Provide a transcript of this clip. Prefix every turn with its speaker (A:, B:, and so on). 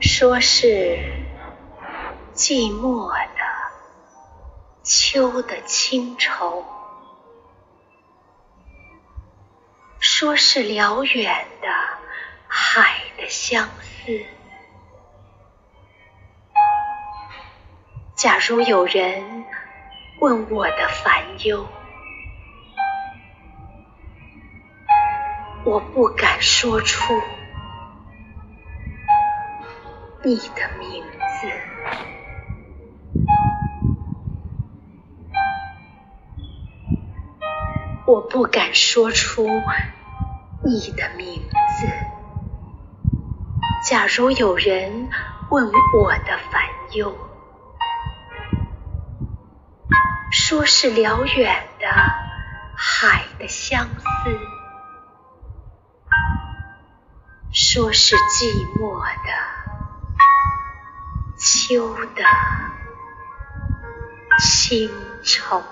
A: 说是寂寞的秋的清愁，说是辽远的海的相思。假如有人问我的烦忧，我不敢说出。你的名字，我不敢说出你的名字。假如有人问我的烦忧，说是辽远的海的相思，说是寂寞的。秋的清愁。